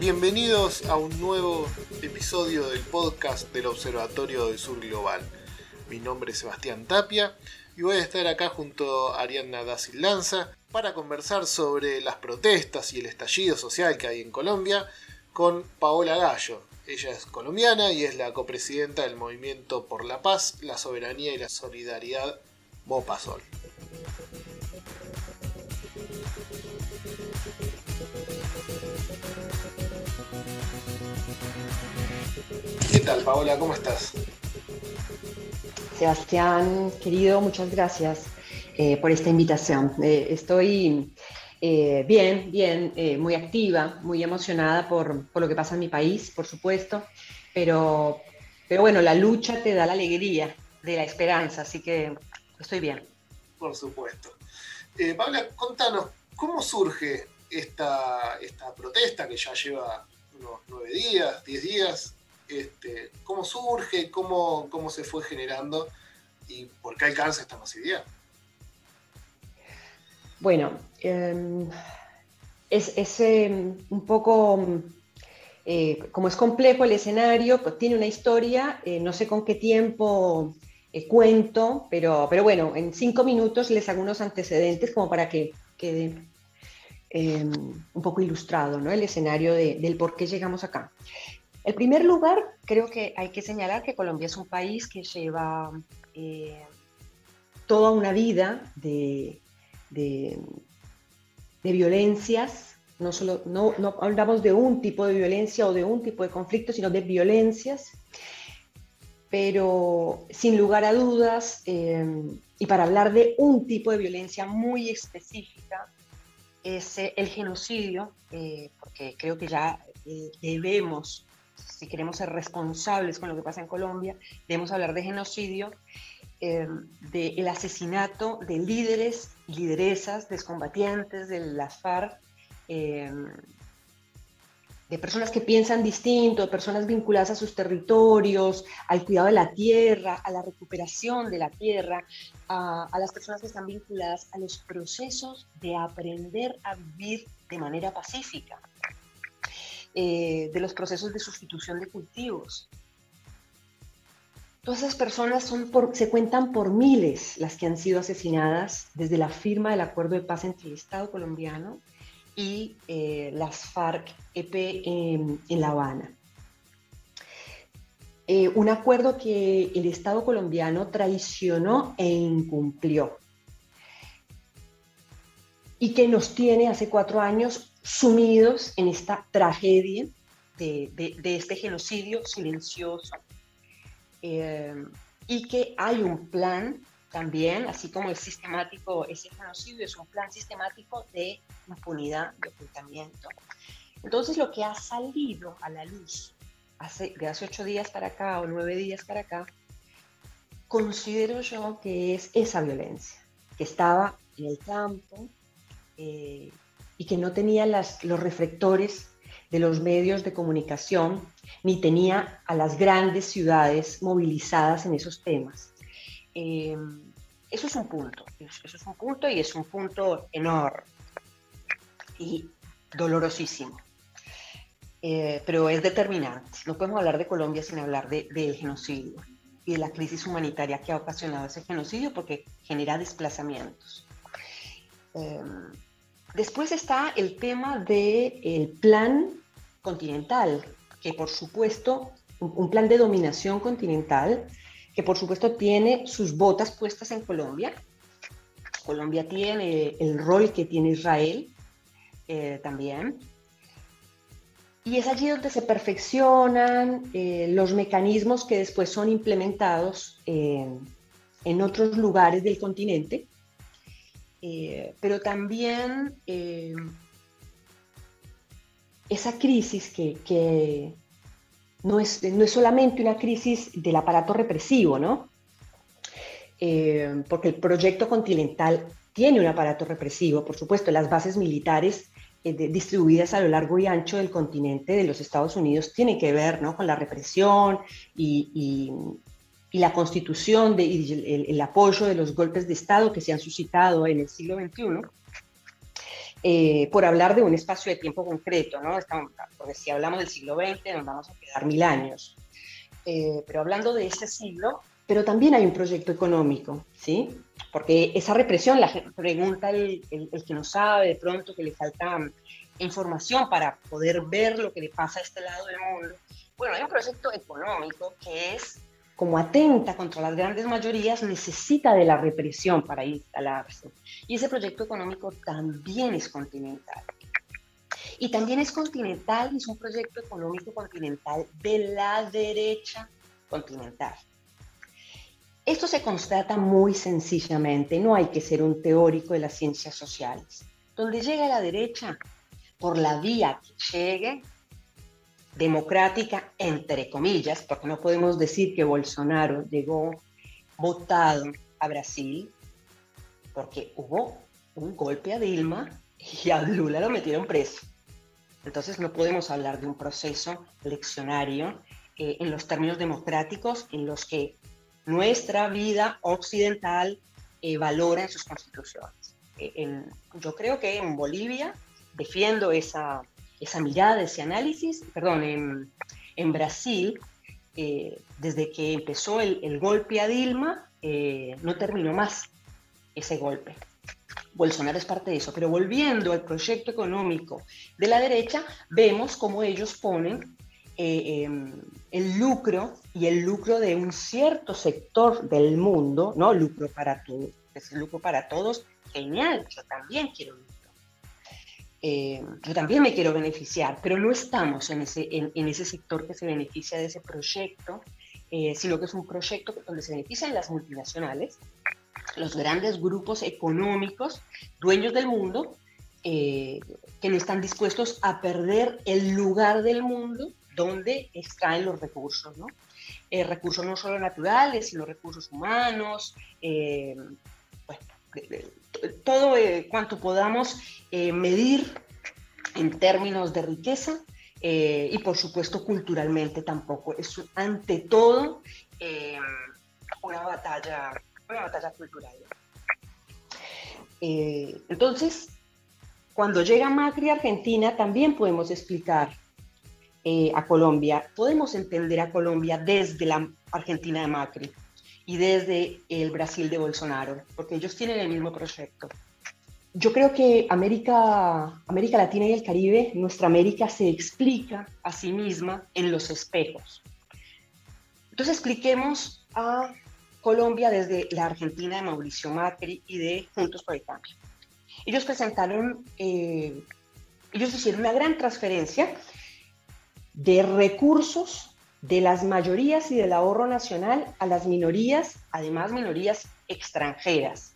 Bienvenidos a un nuevo episodio del podcast del Observatorio del Sur Global. Mi nombre es Sebastián Tapia y voy a estar acá junto a Ariadna da Lanza para conversar sobre las protestas y el estallido social que hay en Colombia con Paola Gallo. Ella es colombiana y es la copresidenta del Movimiento por la Paz, la Soberanía y la Solidaridad Mopasol. Tal, Paola? ¿Cómo estás? Sebastián, querido, muchas gracias eh, por esta invitación. Eh, estoy eh, bien, bien, muy activa, muy emocionada por, por, lo que pasa en mi país, por supuesto, pero, pero bueno, la lucha te da la alegría de la esperanza, así que estoy bien. Por supuesto. Paola, contanos, ¿cómo surge esta, esta protesta que ya lleva unos nueve días, diez días? Este, cómo surge, cómo, cómo se fue generando y por qué alcanza esta masividad. Bueno, em, es, em, un poco, eh, como es complejo el escenario, pues tiene una historia, eh, no sé con qué tiempo eh, cuento, pero, pero bueno, en cinco minutos les hago unos antecedentes como para que quede em, un poco ilustrado ¿no? el escenario del por qué llegamos acá. En primer lugar, creo que hay que señalar que Colombia es un país que lleva eh, toda una vida de, violencias, no, solo, no, hablamos de un tipo de violencia o de un tipo de conflicto, sino de violencias, pero sin lugar a dudas, eh, y para hablar de un tipo de violencia muy específica, es el genocidio, eh, porque creo que ya debemos si queremos ser responsables con lo que pasa en Colombia, debemos hablar de genocidio, eh, del asesinato de líderes lideresas, de combatientes de las FARC, eh, de personas que piensan distinto, de personas vinculadas a sus territorios, al cuidado de la tierra, a la recuperación de la tierra, a las personas que están vinculadas a los procesos de aprender a vivir de manera pacífica. Eh, de los procesos de sustitución de cultivos. Todas esas personas son se cuentan por miles las que han sido asesinadas desde la firma del acuerdo de paz entre el Estado colombiano y eh, las FARC-EP en, La Habana. Eh, un acuerdo que el Estado colombiano traicionó e incumplió y que nos tiene hace cuatro años sumidos en esta tragedia de, este genocidio silencioso. Eh, y que hay un plan también, así como el sistemático, ese genocidio es un plan sistemático de impunidad, de ocultamiento. Entonces lo que ha salido a la luz hace, de hace ocho días para acá o nueve días para acá, considero yo que es esa violencia, que estaba en el campo, eh, y que no tenía los reflectores de los medios de comunicación, ni tenía a las grandes ciudades movilizadas en esos temas. Eh, eso es un punto, eso es un punto y es un punto enorme y dolorosísimo. Eh, pero es determinante. No podemos hablar de Colombia sin hablar del de, genocidio y de la crisis humanitaria que ha ocasionado ese genocidio porque genera desplazamientos. Eh, Después está el tema del plan continental, que por supuesto, un plan de dominación continental, que por supuesto tiene sus botas puestas en Colombia. Colombia tiene el rol que tiene Israel eh, también. Y es allí donde se perfeccionan eh, los mecanismos que después son implementados en otros lugares del continente eh, pero también eh, esa crisis que, no, es, no, es, solamente una crisis del aparato represivo, ¿no? Eh, porque el proyecto continental tiene un aparato represivo, por supuesto, las bases militares distribuidas a lo largo y ancho del continente de los Estados Unidos tienen que ver ¿no? con la represión y, y la constitución de, y el, apoyo de los golpes de Estado que se han suscitado en el siglo XXI. eh, por hablar de un espacio de tiempo concreto, ¿no? Estamos, porque si hablamos del siglo XX nos vamos a quedar mil años. Eh, pero hablando de ese siglo, pero también hay un proyecto económico, ¿sí? Porque esa represión, la gente pregunta el, el, que no sabe, de pronto que le falta información para poder ver lo que le pasa a este lado del mundo. Bueno, hay un proyecto económico que es como atenta contra las grandes mayorías, necesita de la represión para instalarse. Y ese proyecto económico también es continental. Y también es continental es un proyecto económico continental de la derecha continental. Esto se constata muy sencillamente, no hay que ser un teórico de las ciencias sociales. Donde llega la derecha, por la vía que llegue, democrática, entre comillas, porque no podemos decir que Bolsonaro llegó votado a Brasil, porque hubo un golpe a Dilma y a Lula lo metieron preso. Entonces no podemos hablar de un proceso eleccionario eh, en los términos democráticos en los que nuestra vida occidental eh, valora en sus constituciones. Eh, yo creo que en Bolivia defiendo esa, esa mirada, ese análisis, perdón, en, Brasil, eh, desde que empezó el, golpe a Dilma, eh, no terminó más ese golpe. Bolsonaro es parte de eso, pero volviendo al proyecto económico de la derecha, vemos cómo ellos ponen eh, em, el lucro y el lucro de un cierto sector del mundo, ¿no? Lucro para todos, es lucro para todos, genial, yo también quiero eh, yo también me quiero beneficiar, pero no estamos en ese, en, ese sector que se beneficia de ese proyecto, eh, sino que es un proyecto donde se benefician las multinacionales, los grandes grupos económicos, dueños del mundo, eh, que no están dispuestos a perder el lugar del mundo donde extraen los recursos, ¿no? recursos no solo naturales, sino recursos humanos, todo eh, cuanto podamos eh, medir en términos de riqueza eh, y por supuesto culturalmente tampoco. Es ante todo una, batalla, una batalla cultural. entonces, cuando llega Macri a Argentina, también podemos explicar a Colombia, podemos entender a Colombia desde la Argentina de Macri y desde el Brasil de Bolsonaro, porque ellos tienen el mismo proyecto. Yo creo que América, América Latina y el Caribe, nuestra América se explica a sí misma en los espejos. Entonces expliquemos a Colombia desde la Argentina de Mauricio Macri y de Juntos por el Cambio. Ellos presentaron, eh, ellos hicieron una gran transferencia de recursos de las mayorías y del ahorro nacional a las minorías, además minorías extranjeras.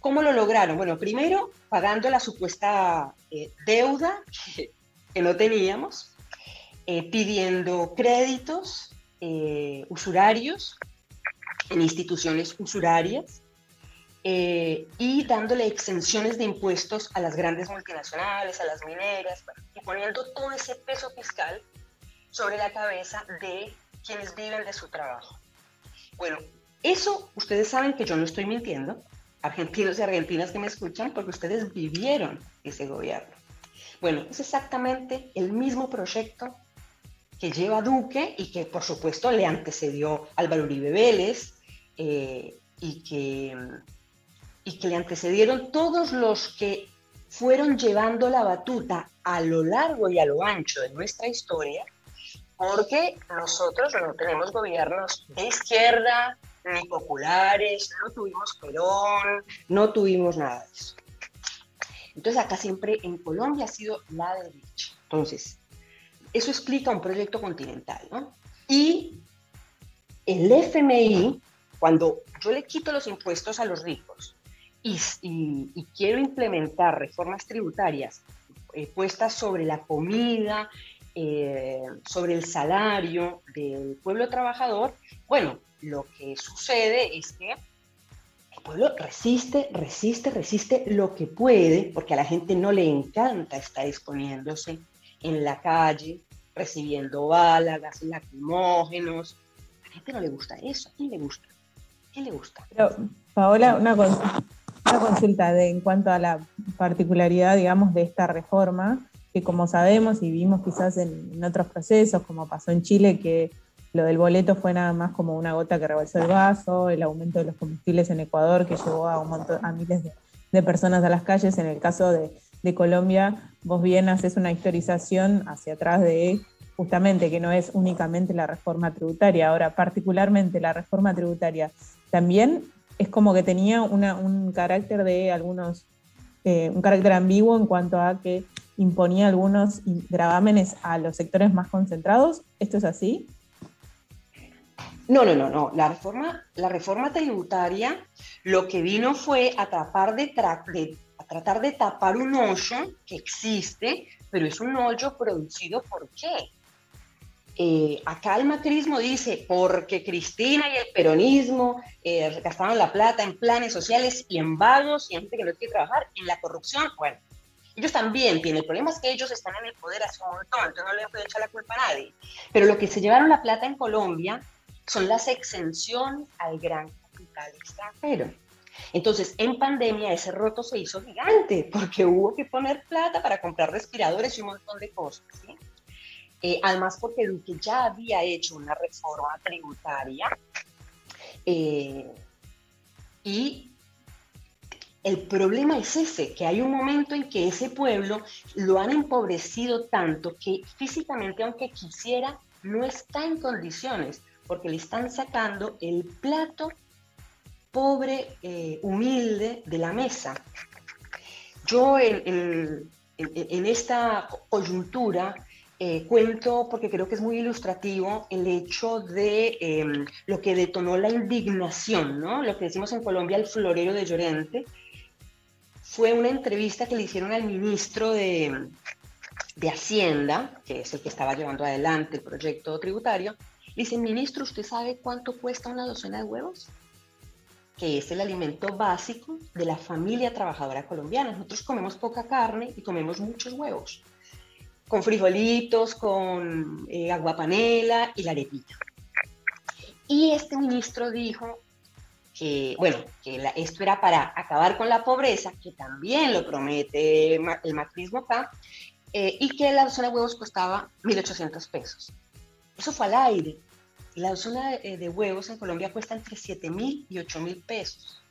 ¿Cómo lo lograron? Bueno, primero pagando la supuesta eh, deuda que, no teníamos, eh, pidiendo créditos eh, usurarios en instituciones usurarias y dándole exenciones de impuestos a las grandes multinacionales, a las mineras, y poniendo todo ese peso fiscal sobre la cabeza de quienes viven de su trabajo. Bueno, eso ustedes saben que yo no estoy mintiendo, argentinos y argentinas que me escuchan, porque ustedes vivieron ese gobierno. Bueno, es exactamente el mismo proyecto que lleva Duque y que por supuesto le antecedió Álvaro Uribe Vélez eh, y, que, y que le antecedieron todos los que fueron llevando la batuta a lo largo y a lo ancho de nuestra historia porque nosotros no tenemos gobiernos de izquierda ni populares, no tuvimos Perón, no tuvimos nada de eso. Entonces acá siempre en Colombia ha sido la derecha. Entonces, eso explica un proyecto continental, ¿no? Y el FMI, cuando yo le quito los impuestos a los ricos y, quiero implementar reformas tributarias eh, puestas sobre la comida, eh, sobre el salario del pueblo trabajador, bueno, lo que sucede es que el pueblo resiste, resiste, resiste lo que puede, porque a la gente no le encanta estar exponiéndose en la calle, recibiendo balas, lacrimógenos. A la gente no le gusta eso. ¿A quién le gusta? ¿A quién le gusta? Pero, Paola, una cosa. una consulta de, en cuanto a la particularidad, digamos, de esta reforma, que como sabemos y vimos quizás en, otros procesos, como pasó en Chile, que lo del boleto fue nada más como una gota que rebalsó el vaso, el aumento de los combustibles en Ecuador que llevó a, un montón, a miles de, personas a las calles. En el caso de, de, Colombia, vos bien haces una historización hacia atrás de justamente que no es únicamente la reforma tributaria. Ahora, particularmente la reforma tributaria también es como que tenía un carácter de algunos, eh, un carácter ambiguo en cuanto a que imponía algunos gravámenes a los sectores más concentrados. ¿Esto es así? No, no, no, no. La reforma, la reforma tributaria lo que vino fue a tratar de, de, tratar de tapar un hoyo que existe, pero es un hoyo producido por qué? Eh, acá el macrismo dice, porque Cristina y el peronismo eh, gastaron la plata en planes sociales y en vagos y en gente que no quiere trabajar, en la corrupción, bueno, ellos también tienen, el problema es que ellos están en el poder hace un montón, entonces no le pueden echar la culpa a nadie. Pero lo que se llevaron la plata en Colombia son las exenciones al gran capital extranjero. Entonces, en pandemia ese roto se hizo gigante porque hubo que poner plata para comprar respiradores y un montón de cosas. ¿sí? Eh, además, porque Duque ya había hecho una reforma tributaria eh, y el problema es ese, que hay un momento en que ese pueblo lo han empobrecido tanto que físicamente, aunque quisiera, no está en condiciones, porque le están sacando el plato pobre, eh, humilde de la mesa. Yo en esta coyuntura eh, cuento porque creo que es muy ilustrativo el hecho de em, lo que detonó la indignación, ¿no? Lo que decimos en Colombia el florero de Llorente. Fue una entrevista que le hicieron al ministro de, de Hacienda, que es el que estaba llevando adelante el proyecto tributario. Le dicen, ministro, ¿usted sabe cuánto cuesta una docena de huevos? que es el alimento básico de la familia trabajadora colombiana. Nosotros comemos poca carne y comemos muchos huevos con frijolitos, con eh, agua panela y la arepita. Y este ministro dijo que, bueno, que esto era para acabar con la pobreza, que también lo promete el macrismo acá, eh, y que la docena de huevos costaba 1.800 pesos. Eso fue al aire. La docena de, de huevos en Colombia cuesta entre 7.000 y 8.000 pesos.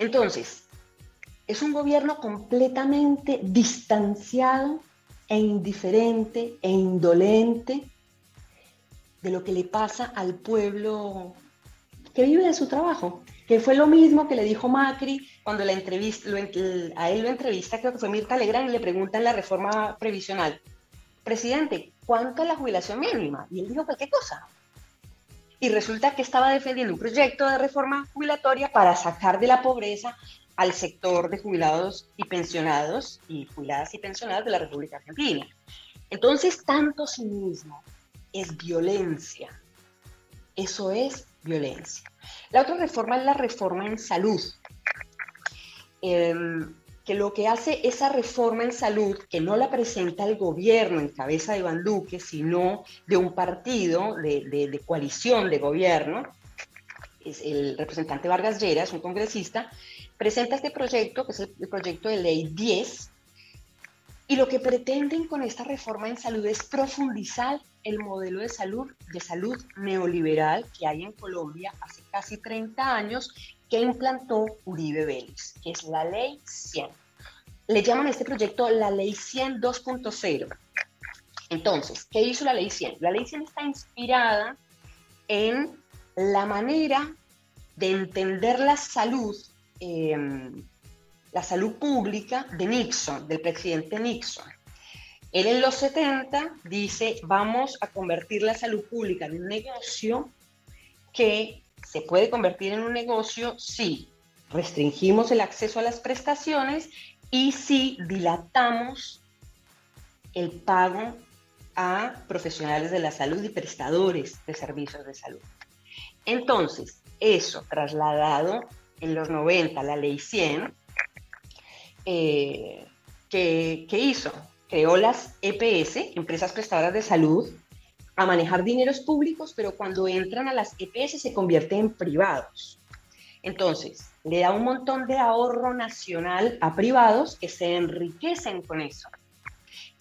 Entonces, es un gobierno completamente distanciado e indiferente e indolente de lo que le pasa al pueblo que vive de su trabajo, que fue lo mismo que le dijo Macri cuando la entrevista, a él lo entrevista, creo que fue Mirta Legrand, y le pregunta en la reforma previsional, presidente, ¿cuánto es la jubilación mínima? Y él dijo cualquier cosa. Y resulta que estaba defendiendo un proyecto de reforma jubilatoria para sacar de la pobreza al sector de jubilados y pensionados y jubiladas y pensionadas de la República Argentina. Entonces, tanto cinismo es violencia. Eso es violencia. La otra reforma es la reforma en salud. Em, que lo que hace esa reforma en salud, que no la presenta el gobierno en cabeza de Iván Duque, sino de un partido de, coalición de gobierno, es el representante Vargas Lleras, un congresista, presenta este proyecto, que es el, proyecto de ley 10, y lo que pretenden con esta reforma en salud es profundizar el modelo de salud, de salud neoliberal que hay en Colombia hace casi 30 años, que implantó Uribe Vélez, que es la ley 100. Le llaman a este proyecto la ley 100 2.0. Entonces, ¿qué hizo la ley 100? La ley 100 está inspirada en la manera de entender la salud Em, la salud pública de Nixon, del presidente Nixon. Él en los 70 dice, vamos a convertir la salud pública en un negocio que se puede convertir en un negocio si restringimos el acceso a las prestaciones y si dilatamos el pago a profesionales de la salud y prestadores de servicios de salud. Entonces, eso trasladado en los 90 la ley 100, eh, que, hizo? Creó las EPS, empresas prestadoras de salud, a manejar dineros públicos, pero cuando entran a las EPS se convierten en privados. Entonces, le da un montón de ahorro nacional a privados que se enriquecen con eso,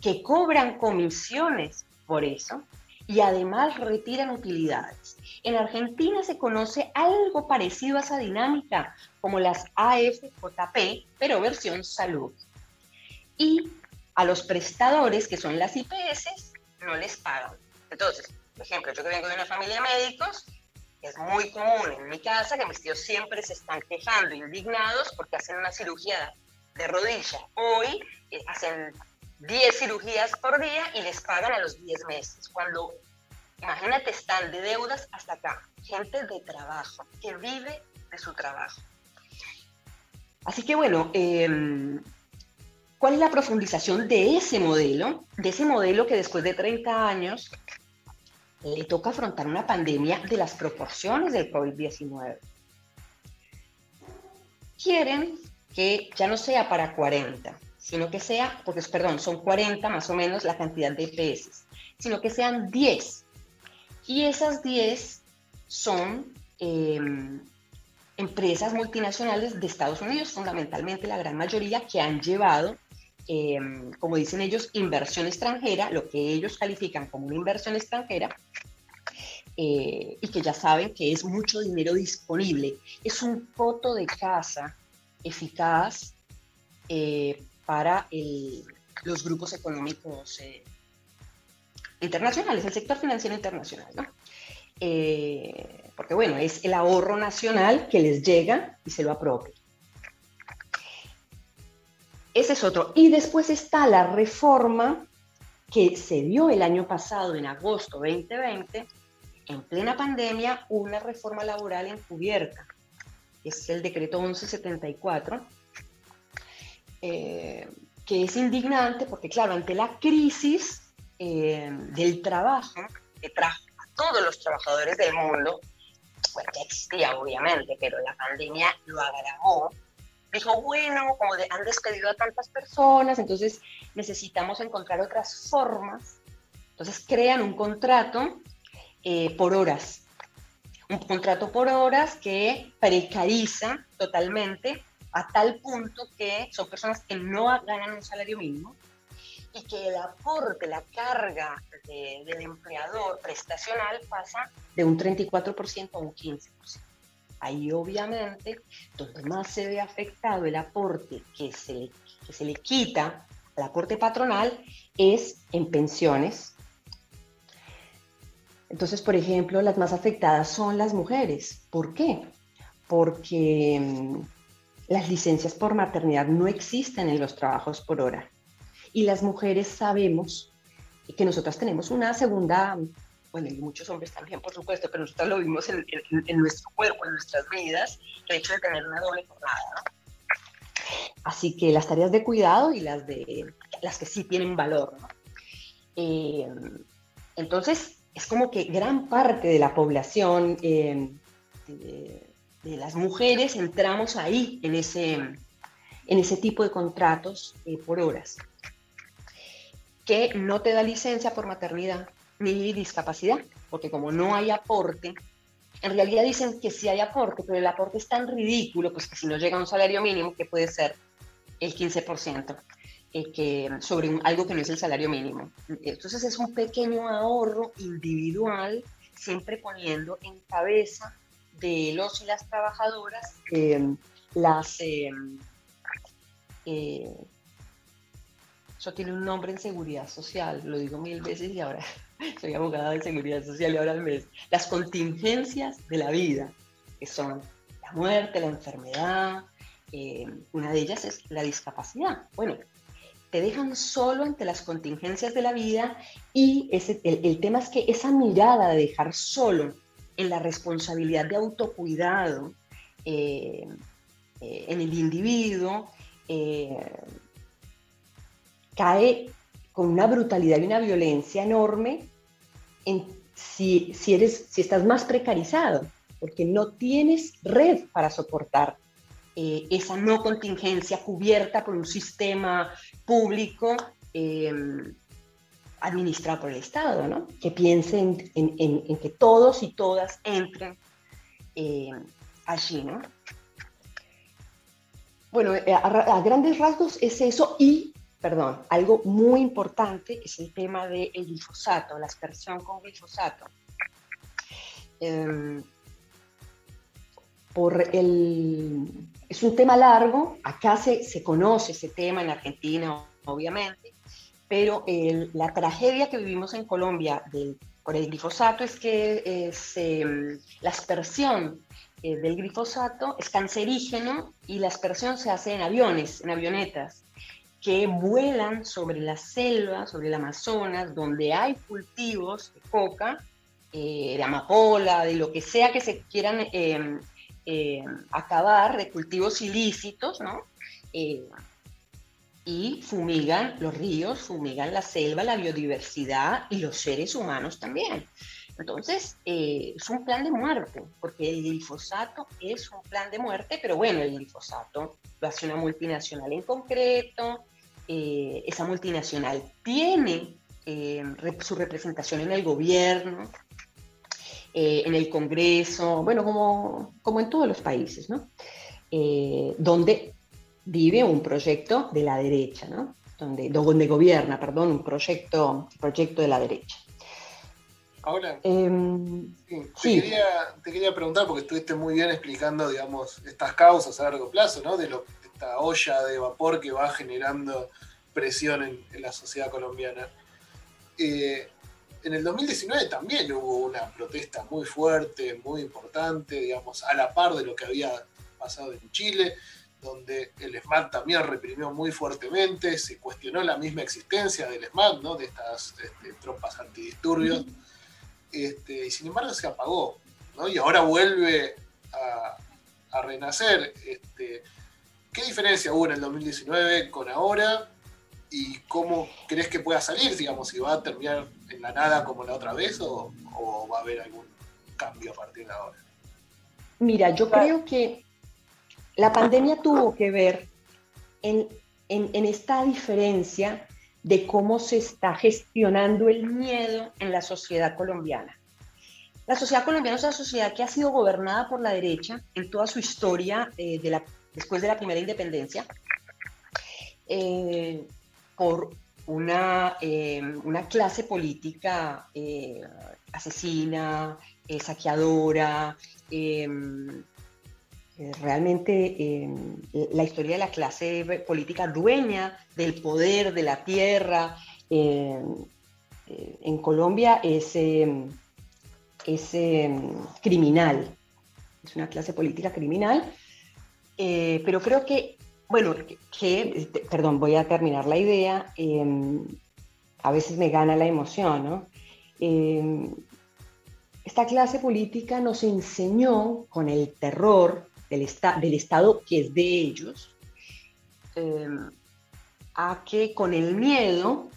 que cobran comisiones por eso y además retiran utilidades. En Argentina se conoce algo parecido a esa dinámica, como las AFJP, pero versión salud. Y a los prestadores, que son las IPS, no les pagan. Entonces, por ejemplo, yo que vengo de una familia de médicos, es muy común en mi casa que mis tíos siempre se están quejando, indignados, porque hacen una cirugía de rodilla. Hoy eh, hacen 10 cirugías por día y les pagan a los 10 meses. Cuando, imagínate, están de deudas hasta acá. Gente de trabajo, que vive de su trabajo. Así que bueno, em, ¿cuál es la profundización de ese modelo? De ese modelo que después de 30 años le toca afrontar una pandemia de las proporciones del COVID-19. Quieren que ya no sea para 40, sino que sea, porque perdón, son 40 más o menos la cantidad de EPS, sino que sean 10. Y esas 10 son em, empresas multinacionales de Estados Unidos, fundamentalmente la gran mayoría, que han llevado, em, como dicen ellos, inversión extranjera, lo que ellos califican como una inversión extranjera, eh, y que ya saben que es mucho dinero disponible. Es un foto de casa eficaz eh, para los grupos económicos eh, internacionales, el sector financiero internacional, ¿no? Porque bueno, es el ahorro nacional que les llega y se lo apropia. Ese es otro. Y después está la reforma que se dio el año pasado, en agosto 2020, en plena pandemia, una reforma laboral encubierta. Es el decreto 1174, eh, que es indignante porque, claro, ante la crisis eh, del trabajo que trajo a todos los trabajadores del mundo, bueno, que existía obviamente, pero la pandemia lo agravó, dijo, bueno, como han despedido a tantas personas, entonces necesitamos encontrar otras formas. Entonces crean un contrato eh, por horas, un contrato por horas que precariza totalmente a tal punto que son personas que no ganan un salario mínimo y que el aporte, la carga del empleador prestacional pasa de un 34% a un 15%. Ahí obviamente donde más se ve afectado el aporte que se, que se le quita al aporte patronal es en pensiones. Entonces, por ejemplo, las más afectadas son las mujeres. ¿Por qué? Porque mm, las licencias por maternidad no existen en los trabajos por hora. Y las mujeres sabemos que nosotras tenemos una segunda, bueno, y muchos hombres también, por supuesto, pero nosotros lo vimos en, nuestro cuerpo, en nuestras vidas, el hecho de tener una doble jornada. Así que las tareas de cuidado y las, de, las que sí tienen valor. Eh, entonces, es como que gran parte de la población eh, de las mujeres entramos ahí, en ese, en ese tipo de contratos eh, por horas, que no te da licencia por maternidad ni discapacidad, porque como no hay aporte, en realidad dicen que sí hay aporte, pero el aporte es tan ridículo, pues que si no llega a un salario mínimo, que puede ser el 15%, eh, que, sobre algo que no es el salario mínimo. Entonces es un pequeño ahorro individual, siempre poniendo en cabeza de los y las trabajadoras, eh, las... Eh, eh, eso tiene un nombre en seguridad social, lo digo mil veces y ahora soy abogada de seguridad social y ahora mes. Las contingencias de la vida, que son la muerte, la enfermedad, una de ellas es la discapacidad. Bueno, te dejan solo ante las contingencias de la vida y ese, el tema es que esa mirada de dejar solo en la responsabilidad de autocuidado eh, eh, en el individuo, eh, cae con una brutalidad y una violencia enorme en, si, si, eres, si estás más precarizado, porque no tienes red para soportar esa no contingencia cubierta por un sistema público administrado por el Estado, ¿no? Que piensen en, que todos y todas entren eh, allí, ¿no? Bueno, eh, a, grandes rasgos es eso y, perdón, algo muy importante es el tema del glifosato, la aspersión con glifosato. Em, por el, es un tema largo, acá se, se conoce ese tema en Argentina, obviamente, pero la tragedia que vivimos en Colombia por el glifosato es que em, la aspersión eh, del glifosato es cancerígeno y la aspersión se hace en aviones, en avionetas, que vuelan sobre la selva, sobre el Amazonas, donde hay cultivos de coca, eh, de amapola, de lo que sea que se quieran em, em, acabar, de cultivos ilícitos, ¿no? Eh, y fumigan los ríos, fumigan la selva, la biodiversidad y los seres humanos también. Entonces, eh, es un plan de muerte, porque el glifosato es un plan de muerte, pero bueno, el glifosato lo hace una multinacional en concreto, eh, esa multinacional tiene eh, su representación en el gobierno, en el Congreso, bueno, como, como en todos los países, ¿no? donde vive un proyecto de la derecha, ¿no? Donde, donde gobierna, perdón, un proyecto, proyecto de la derecha. Ahora, em, te, Quería, preguntar, porque estuviste muy bien explicando, digamos, estas causas a largo plazo, ¿no? De, lo, esta olla de vapor que va generando presión en, la sociedad colombiana. Eh, en el 2019 también hubo una protesta muy fuerte, muy importante, digamos, a la par de lo que había pasado en Chile, donde el SMAT también reprimió muy fuertemente, se cuestionó la misma existencia del SMAT, ¿no? de estas este, tropas antidisturbios. Este, y sin embargo se apagó, ¿no? Y ahora vuelve a, renacer. Este, ¿Qué diferencia hubo en el 2019 con ahora? ¿Y cómo crees que pueda salir, digamos, si va a terminar en la nada como la otra vez o, va a haber algún cambio a partir de ahora? Mira, yo creo que la pandemia tuvo que ver en, en, esta diferencia de cómo se está gestionando el miedo en la sociedad colombiana. La sociedad colombiana es una sociedad que ha sido gobernada por la derecha en toda su historia eh, de la, después de la primera independencia, eh, por una, eh, una, clase política asesina, saqueadora, realmente em, la historia de la clase política dueña del poder, de la tierra, em, eh, en Colombia es, em, es criminal, es una clase política criminal, eh, pero creo que, bueno, que, perdón, voy a terminar la idea, a veces me gana la emoción, ¿no? esta clase política nos enseñó con el terror del, del Estado que es de ellos, em, a que con el miedo,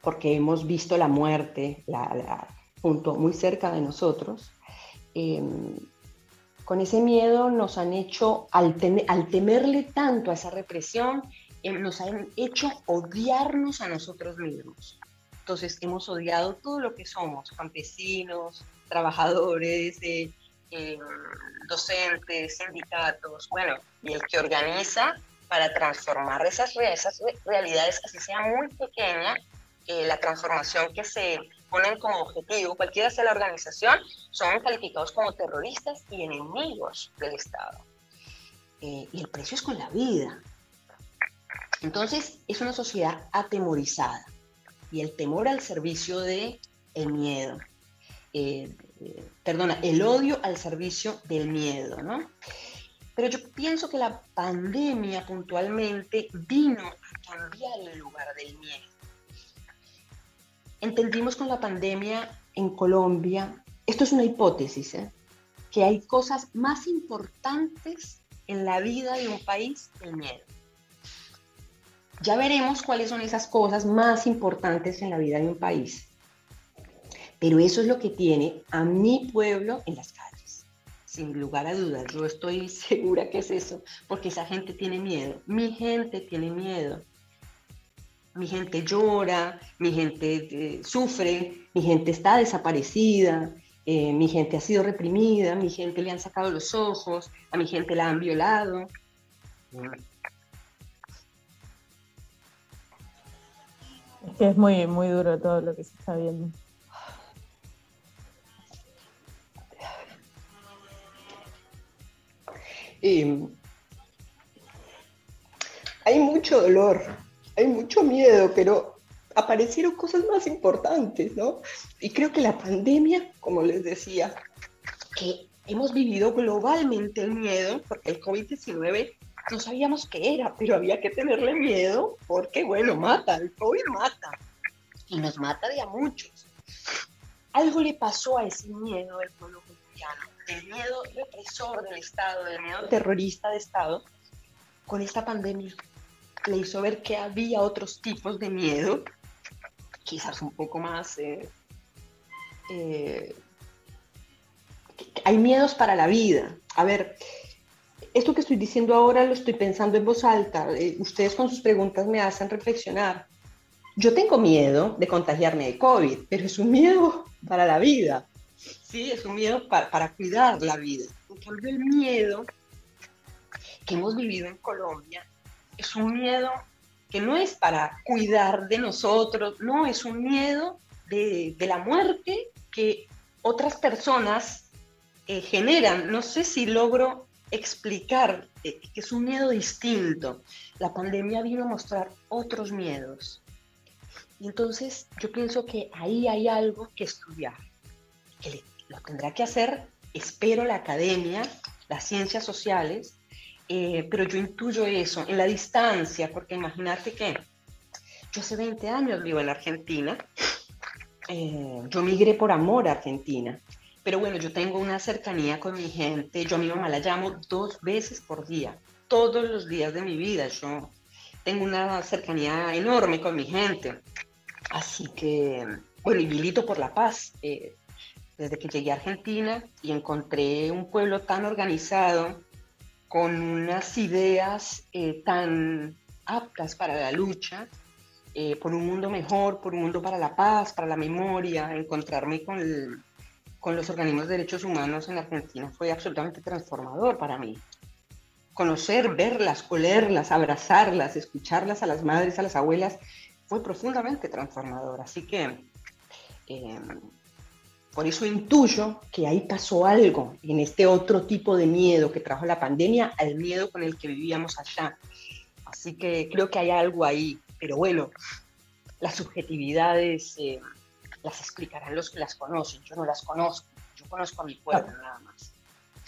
porque hemos visto la muerte la, junto, muy cerca de nosotros, em, con ese miedo nos han hecho, al, al temerle tanto a esa represión, em, nos han hecho odiarnos a nosotros mismos. Entonces hemos odiado todo lo que somos, campesinos, trabajadores, eh, eh, docentes, sindicatos, bueno, y el que organiza para transformar esas, esas realidades, así sea muy pequeña, eh, la transformación que se ponen como objetivo, cualquiera sea la organización, son calificados como terroristas y enemigos del Estado. Eh, y el precio es con la vida. Entonces, es una sociedad atemorizada y el temor al servicio de el miedo. Eh, perdona, el odio al servicio del miedo, ¿no? Pero yo pienso que la pandemia puntualmente vino a cambiar el lugar del miedo. Entendimos con la pandemia en Colombia, esto es una hipótesis, ¿eh? que hay cosas más importantes en la vida de un país que el miedo. Ya veremos cuáles son esas cosas más importantes en la vida de un país. Pero eso es lo que tiene a mi pueblo en las calles. Sin lugar a dudas, yo estoy segura que es eso, porque esa gente tiene miedo. Mi gente tiene miedo. Mi gente llora, mi gente eh, sufre, mi gente está desaparecida, eh, mi gente ha sido reprimida, mi gente le han sacado los ojos, a mi gente la han violado. Es que es muy, muy duro todo lo que se está viendo. Hay mucho dolor, hay mucho miedo, pero aparecieron cosas más importantes, ¿no? Y creo que la pandemia, como les decía, que hemos vivido globalmente el miedo, porque el COVID-19 no sabíamos qué era, pero había que tenerle miedo porque, bueno, mata, el COVID mata. Y nos mata de a muchos. Algo le pasó a ese miedo del pueblo colombiano, del miedo represor del Estado, del miedo terrorista de Estado, con esta pandemia. Le hizo ver que había otros tipos de miedo, quizás un poco más... Eh, eh, hay miedos para la vida. A ver, esto que estoy diciendo ahora lo estoy pensando en voz alta. Eh, ustedes con sus preguntas me hacen reflexionar. Yo tengo miedo de contagiarme de COVID, pero es un miedo para la vida. Sí, es un miedo para, para cuidar la vida. En cambio, el miedo que hemos vivido en Colombia es un miedo que no es para cuidar de nosotros, no, es un miedo de, de la muerte que otras personas eh, generan. No sé si logro explicar que es un miedo distinto. La pandemia vino a mostrar otros miedos. Entonces yo pienso que ahí hay algo que estudiar, lo tendrá que hacer, espero, la academia, las ciencias sociales, eh, pero yo intuyo eso en la distancia, porque imagínate que yo hace 20 años vivo en Argentina, eh, yo migré por amor a Argentina, pero bueno, yo tengo una cercanía con mi gente. Yo a mi mamá la llamo dos veces por día, todos los días de mi vida. Yo tengo una cercanía enorme con mi gente. Así que, bueno, y milito por la paz. Eh, desde que llegué a Argentina y encontré un pueblo tan organizado, con unas ideas eh, tan aptas para la lucha, eh, por un mundo mejor, por un mundo para la paz, para la memoria, encontrarme con el, con los organismos de derechos humanos en Argentina fue absolutamente transformador para mí. Conocer, verlas, olerlas, abrazarlas, escucharlas a las madres, a las abuelas, fue profundamente transformador. Así que em, por eso intuyo que ahí pasó algo en este otro tipo de miedo que trajo la pandemia al miedo con el que vivíamos allá. Así que creo que hay algo ahí. Pero bueno, las subjetividades... Eh, las explicarán los que las conocen. Yo no las conozco, yo conozco a mi pueblo nada más.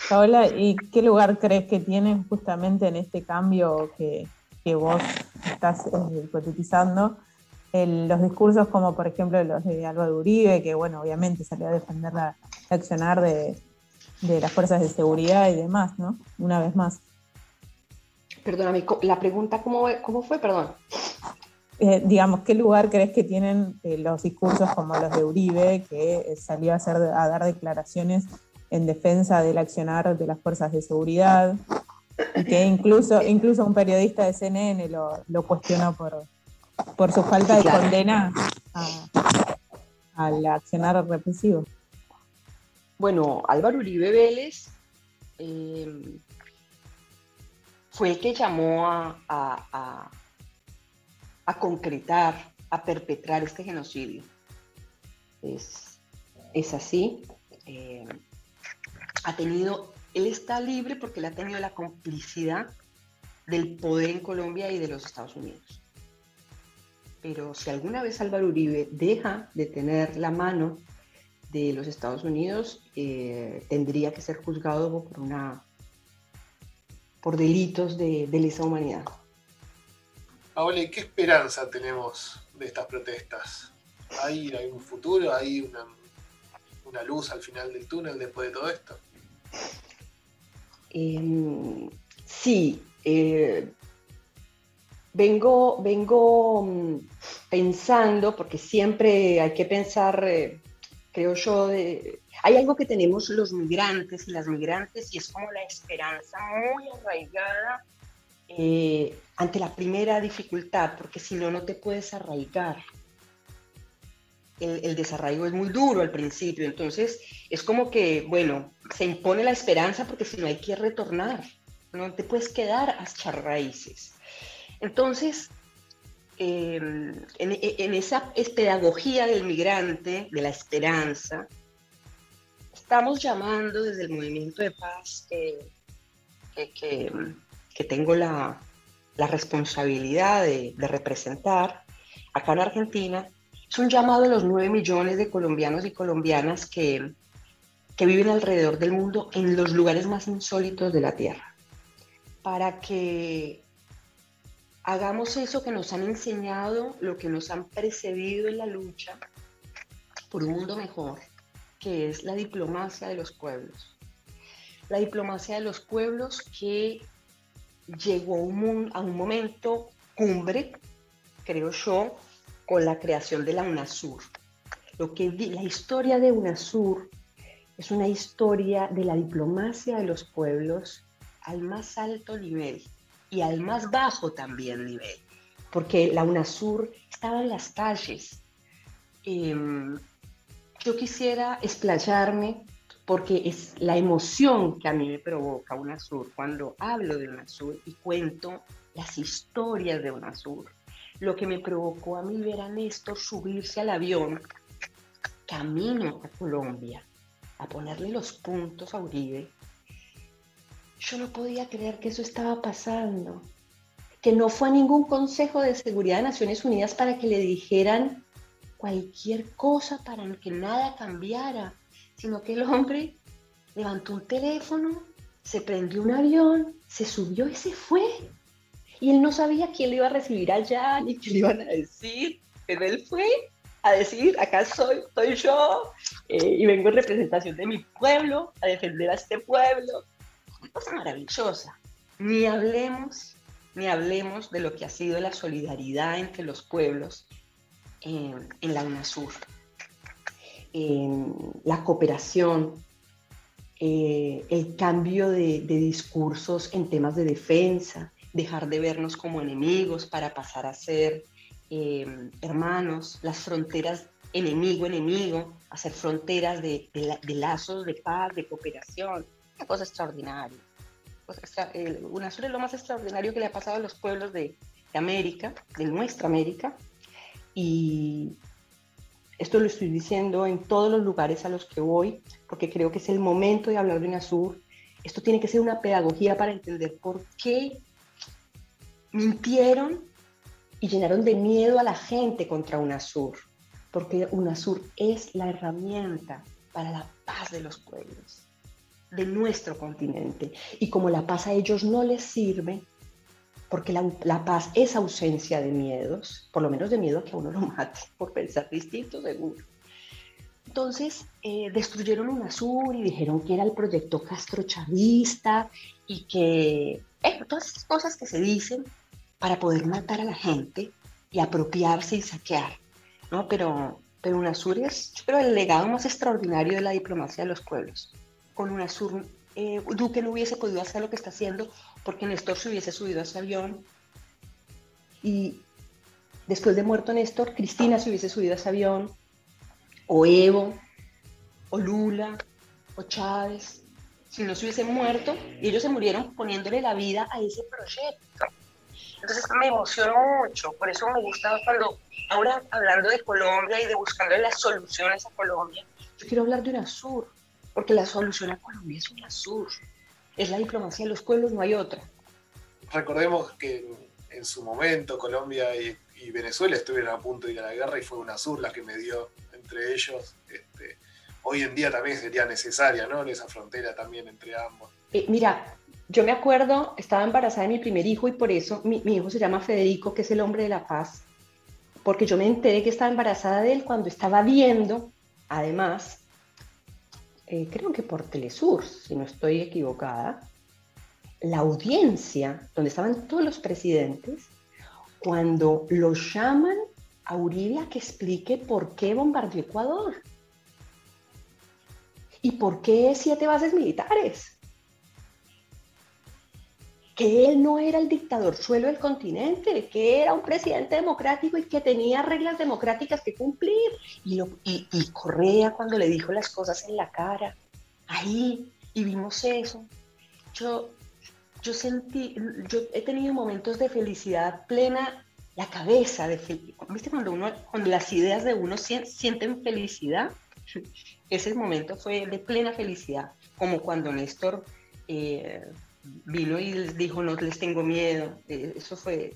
Paola, ¿y qué lugar crees que tienen justamente en este cambio que, que vos estás eh, hipotetizando? Los discursos como por ejemplo los de Álvaro Uribe, que bueno, obviamente salió a defender la, accionar de, de, las fuerzas de seguridad y demás, ¿no? Una vez más. Perdóname, la pregunta, ¿cómo, cómo fue? Perdón. Eh, digamos, ¿qué lugar crees que tienen eh, los discursos como los de Uribe, que eh, salió a, hacer, a dar declaraciones en defensa del accionar de las fuerzas de seguridad, y que incluso, incluso un periodista de CNN lo, lo cuestionó por, por su falta de condena al accionar represivo? Bueno, Álvaro Uribe Vélez fue el que llamó a a concretar, a perpetrar este genocidio. Es, es así. Eh, ha tenido, él está libre porque él ha tenido la complicidad del poder en Colombia y de los Estados Unidos. Pero si alguna vez Álvaro Uribe deja de tener la mano de los Estados Unidos, eh, tendría que ser juzgado por una por delitos de, de lesa humanidad. Ahora, ¿qué esperanza tenemos de estas protestas? ¿Hay, un futuro? ¿Hay una, luz al final del túnel después de todo esto? Em, sí. Eh, vengo, vengo mm, pensando, porque siempre hay que pensar, eh, creo yo, hay algo que tenemos los migrantes y las migrantes y es como la esperanza muy arraigada eh, ante la primera dificultad, porque si no, no te puedes arraigar. el, desarraigo es muy duro al principio, entonces es como que, bueno, se impone la esperanza porque si no hay que retornar, no te puedes quedar a echar raíces. Entonces, em, en, esa pedagogía del migrante, de la esperanza, estamos llamando desde el movimiento de paz que, tengo la, responsabilidad de, representar acá en Argentina, es un llamado a los nueve millones de colombianos y colombianas que, que viven alrededor del mundo en los lugares más insólitos de la Tierra, para que hagamos eso que nos han enseñado, lo que nos han precedido en la lucha por un mundo mejor, que es la diplomacia de los pueblos. La diplomacia de los pueblos que llegó a un momento cumbre, creo yo, con la creación de la UNASUR. Lo que la historia de UNASUR es una historia de la diplomacia de los pueblos al más alto nivel y al más bajo también nivel, porque la UNASUR estaba en las calles. Em, yo quisiera explayarme porque es la emoción que a mí me provoca UNASUR cuando hablo de UNASUR y cuento las historias de UNASUR lo que me provocó a mí ver a Néstor subirse al avión camino a Colombia a ponerle los puntos a Uribe, yo no podía creer que eso estaba pasando, que no fue a ningún Consejo de Seguridad de Naciones Unidas para que le dijeran cualquier cosa para que nada cambiara, sino que el hombre levantó un teléfono, se prendió un avión, se subió y se fue y él no sabía quién le iba a recibir allá ni qué le iban a decir, pero él fue a decir, acá soy, soy yo, eh, y vengo en representación de mi pueblo, a defender a este pueblo. Cosa maravillosa. Ni hablemos, ni hablemos de lo que ha sido la solidaridad entre los pueblos en, la UNASUR. la cooperación, eh, el cambio de, de discursos en temas de defensa, dejar de vernos como enemigos para pasar a ser eh, hermanos, las fronteras enemigo-enemigo, hacer fronteras de, lazos de paz, de cooperación, una cosa extraordinaria. UNASUR es lo más extraordinario que le ha pasado a los pueblos de, América, de nuestra América, y esto lo estoy diciendo en todos los lugares a los que voy, porque creo que es el momento de hablar de UNASUR. Esto tiene que ser una pedagogía para entender por qué mintieron y llenaron de miedo a la gente contra UNASUR, porque UNASUR es la herramienta para la paz de los pueblos, de nuestro continente. Y como la paz a ellos no les sirve, porque la, paz es ausencia de miedos, por lo menos de miedo a que uno lo mate, por pensar distinto, seguro. Entonces eh, destruyeron UNASUR y dijeron que era el proyecto castrochavista y que eh, todas esas cosas que se dicen para poder matar a la gente y apropiarse y saquear, ¿no? Pero, pero UNASUR es, el legado más extraordinario de la diplomacia de los pueblos. Con UNASUR, eh, Duque no hubiese podido hacer lo que está haciendo porque Néstor se hubiese subido a ese avión y después de muerto Néstor, Cristina se hubiese subido a ese avión, o Evo, o Lula, o Chávez, si no se hubiesen muerto, y ellos se murieron poniéndole la vida a ese proyecto. Entonces me emocionó mucho, por eso me gusta cuando, ahora hablando de Colombia y de buscando las soluciones a Colombia, yo quiero hablar de UNASUR, porque la solución a Colombia es UNASUR, es la diplomacia de los pueblos, no hay otra. Recordemos que en su momento Colombia y, Venezuela estuvieron a punto de ir a la guerra y fue UNASUR la que me dio entre ellos. Este, hoy en día también sería necesaria, ¿no? Esa frontera también entre ambos. Eh, mira, yo me acuerdo, estaba embarazada de mi primer hijo y por eso mi, hijo se llama Federico, que es el hombre de la paz, porque yo me enteré que estaba embarazada de él cuando estaba viendo, además, eh, creo que por Telesur, si no estoy equivocada, la audiencia donde estaban todos los presidentes, cuando lo llaman a Uribe a que explique por qué bombardeó Ecuador. Y por qué siete bases militares que él no era el dictador suelo del continente, que era un presidente democrático y que tenía reglas democráticas que cumplir. Y, lo, y, y Correa cuando le dijo las cosas en la cara, ahí, y vimos eso. Yo, yo sentí, yo he tenido momentos de felicidad plena, la cabeza de ¿Viste cuando, uno, cuando las ideas de uno sienten felicidad? Ese momento fue de plena felicidad, como cuando Néstor eh, vino y les dijo, no les tengo miedo. Eh, eso fue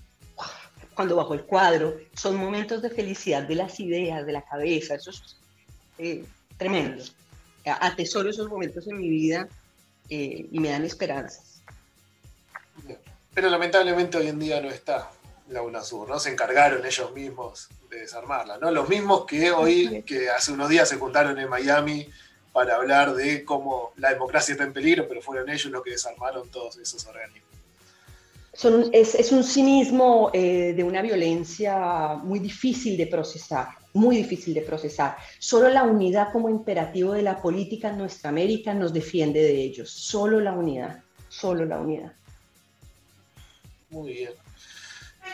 cuando bajó el cuadro. Son momentos de felicidad de las ideas, de la cabeza. Eso es eh, tremendo. Atesoro esos momentos en mi vida y me dan esperanzas. Pero lamentablemente hoy en día no está la UNASUR, ¿no? Se encargaron ellos mismos de desarmarla, ¿no? Los mismos que hoy, que hace unos días se juntaron en Miami para hablar de cómo la democracia está en peligro, pero fueron ellos los que desarmaron todos esos organismos. es, un cinismo eh, de una violencia muy difícil de procesar, muy difícil de procesar. Solo la unidad como imperativo de la política en nuestra América nos defiende de ellos. Solo la unidad, solo la unidad. Muy bien.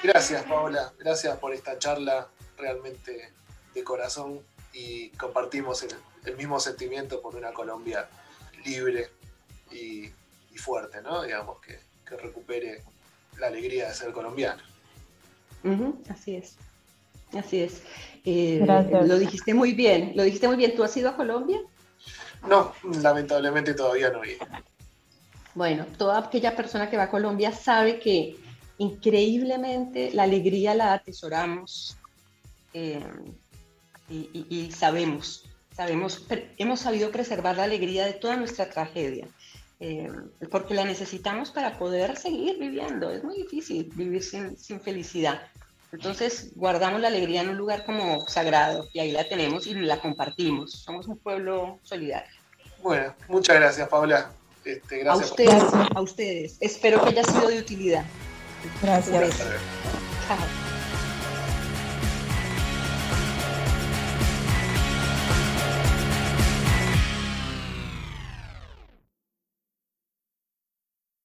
Gracias, Paola. Gracias por esta charla realmente de corazón y compartimos el, mismo sentimiento por una Colombia libre y, fuerte, ¿no? Digamos, que, recupere la alegría de ser colombiano. así es. Así es. Eh, lo dijiste muy bien, lo dijiste muy bien. ¿Tú has ido a Colombia? No, lamentablemente todavía no he ido. Bueno, toda aquella persona que va a Colombia sabe que increíblemente la alegría la atesoramos eh, y, sabemos, sabemos, hemos sabido preservar la alegría de toda nuestra tragedia, eh, porque la necesitamos para poder seguir viviendo. Es muy difícil vivir sin, sin felicidad. Entonces guardamos la alegría en un lugar como sagrado y ahí la tenemos y la compartimos. Somos un pueblo solidario. Bueno, muchas gracias, Paula. Este, gracias a ustedes, a ustedes. Espero que haya sido de utilidad. Gracias. Chao.